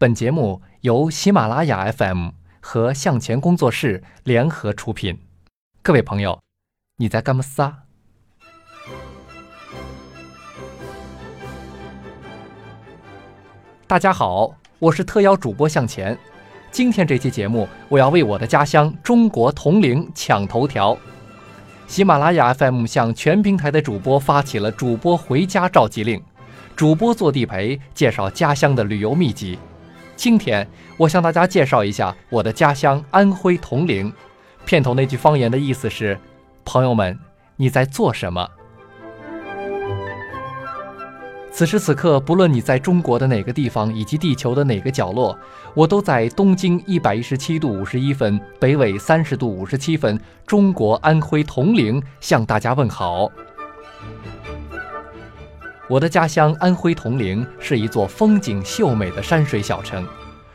本节目由喜马拉雅 FM 和向前工作室联合出品。各位朋友，你在干么撒？大家好，我是特邀主播向前。今天这期节目，我要为我的家乡中国铜陵抢头条。喜马拉雅 FM 向全平台的主播发起了主播回家召集令，主播做地陪，介绍家乡的旅游秘籍。今天我向大家介绍一下我的家乡安徽铜陵。片头那句方言的意思是：朋友们，你在做什么？此时此刻，不论你在中国的哪个地方，以及地球的哪个角落，我都在东经一百一十七度五十一分，北纬三十度五十七分，中国安徽铜陵向大家问好。我的家乡安徽铜陵是一座风景秀美的山水小城，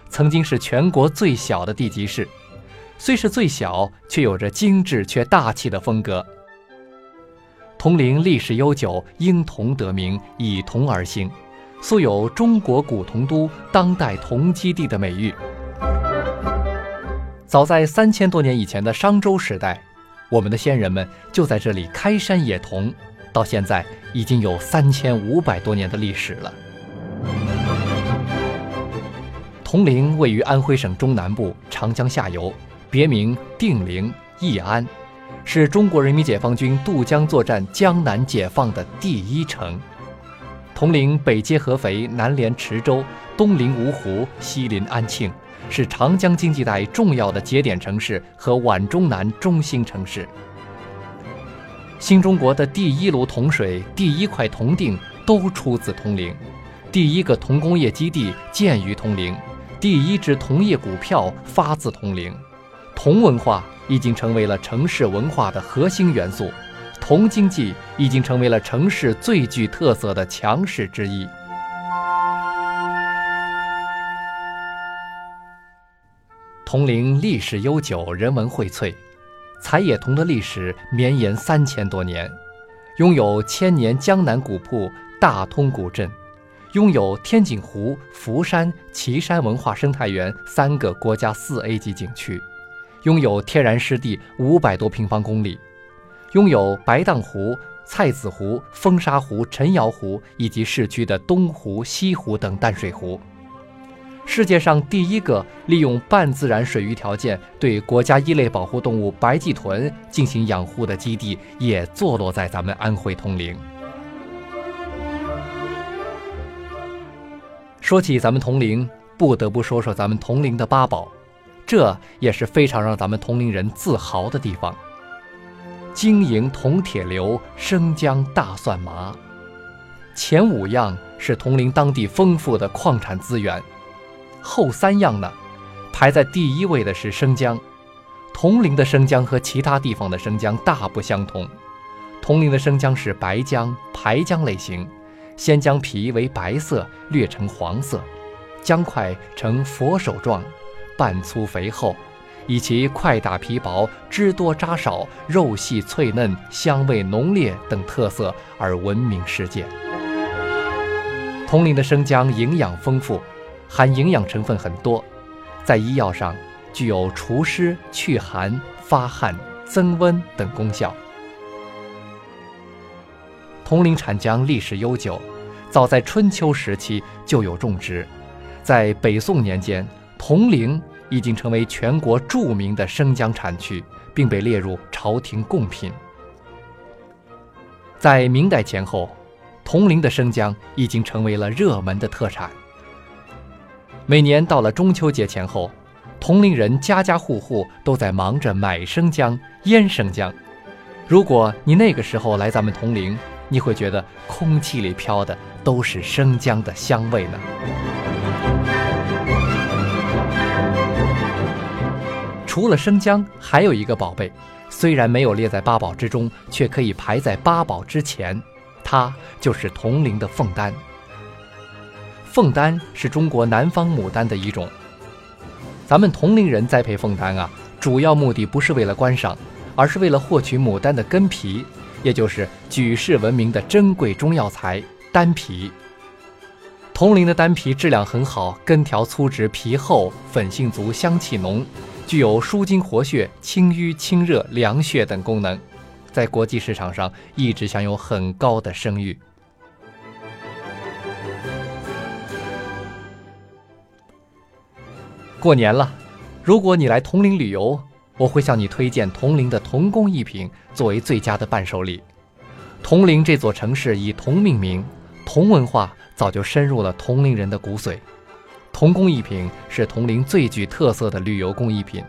曾经是全国最小的地级市。虽是最小，却有着精致却大气的风格。铜陵历史悠久，因铜得名，以铜而兴，素有“中国古铜都”“当代铜基地”的美誉。早在三千多年以前的商周时代，我们的先人们就在这里开山冶铜。到现在已经有三千五百多年的历史了。铜陵位于安徽省中南部长江下游，别名定陵、义安，是中国人民解放军渡江作战江南解放的第一城。铜陵北接合肥，南连池州，东临芜湖，西临安庆，是长江经济带重要的节点城市和皖中南中心城市。新中国的第一炉铜水、第一块铜锭都出自铜陵，第一个铜工业基地建于铜陵，第一支铜业股票发自铜陵。铜文化已经成为了城市文化的核心元素，铜经济已经成为了城市最具特色的强势之一。铜陵历史悠久，人文荟萃。采野桐的历史绵延三千多年，拥有千年江南古铺大通古镇，拥有天井湖、福山、岐山文化生态园三个国家四 A 级景区，拥有天然湿地五百多平方公里，拥有白荡湖、菜子湖、风沙湖、陈窑湖以及市区的东湖、西湖等淡水湖。世界上第一个利用半自然水域条件对国家一类保护动物白鳍豚进行养护的基地，也坐落在咱们安徽铜陵。说起咱们铜陵，不得不说说咱们铜陵的八宝，这也是非常让咱们铜陵人自豪的地方：金银铜铁硫、生姜大蒜麻。前五样是铜陵当地丰富的矿产资源。后三样呢，排在第一位的是生姜。铜陵的生姜和其他地方的生姜大不相同。铜陵的生姜是白姜、排姜类型，鲜姜皮为白色，略呈黄色，姜块呈佛手状，半粗肥厚，以其块大皮薄、汁多渣少、肉细脆嫩、香味浓烈等特色而闻名世界。铜陵的生姜营养丰富。含营养成分很多，在医药上具有除湿、祛寒、发汗、增温等功效。铜陵产姜历史悠久，早在春秋时期就有种植。在北宋年间，铜陵已经成为全国著名的生姜产区，并被列入朝廷贡品。在明代前后，铜陵的生姜已经成为了热门的特产。每年到了中秋节前后，铜陵人家家户户都在忙着买生姜、腌生姜。如果你那个时候来咱们铜陵，你会觉得空气里飘的都是生姜的香味呢。除了生姜，还有一个宝贝，虽然没有列在八宝之中，却可以排在八宝之前，它就是铜陵的凤丹。凤丹是中国南方牡丹的一种。咱们铜陵人栽培凤丹啊，主要目的不是为了观赏，而是为了获取牡丹的根皮，也就是举世闻名的珍贵中药材丹皮。铜陵的丹皮质量很好，根条粗直，皮厚，粉性足，香气浓，具有舒筋活血、清淤清热、凉血等功能，在国际市场上一直享有很高的声誉。过年了，如果你来铜陵旅游，我会向你推荐铜陵的铜工艺品作为最佳的伴手礼。铜陵这座城市以铜命名，铜文化早就深入了铜陵人的骨髓。铜工艺品是铜陵最具特色的旅游工艺品，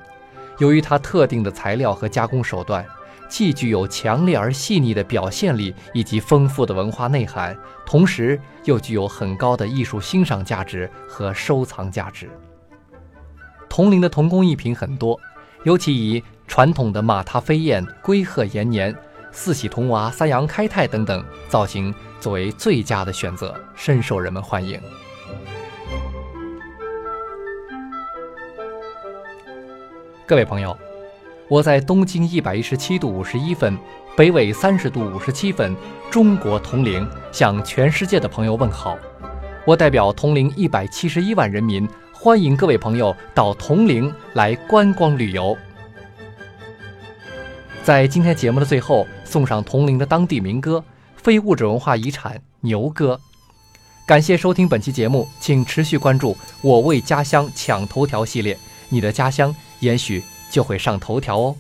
由于它特定的材料和加工手段，既具有强烈而细腻的表现力以及丰富的文化内涵，同时又具有很高的艺术欣赏价值和收藏价值。铜陵的铜工艺品很多，尤其以传统的马踏飞燕、龟鹤延年、四喜铜娃、三阳开泰等等造型作为最佳的选择，深受人们欢迎。各位朋友，我在东经一百一十七度五十一分，北纬三十度五十七分，中国铜陵向全世界的朋友问好。我代表铜陵一百七十一万人民。欢迎各位朋友到铜陵来观光旅游。在今天节目的最后，送上铜陵的当地民歌《非物质文化遗产牛歌》。感谢收听本期节目，请持续关注《我为家乡抢头条》系列，你的家乡也许就会上头条哦。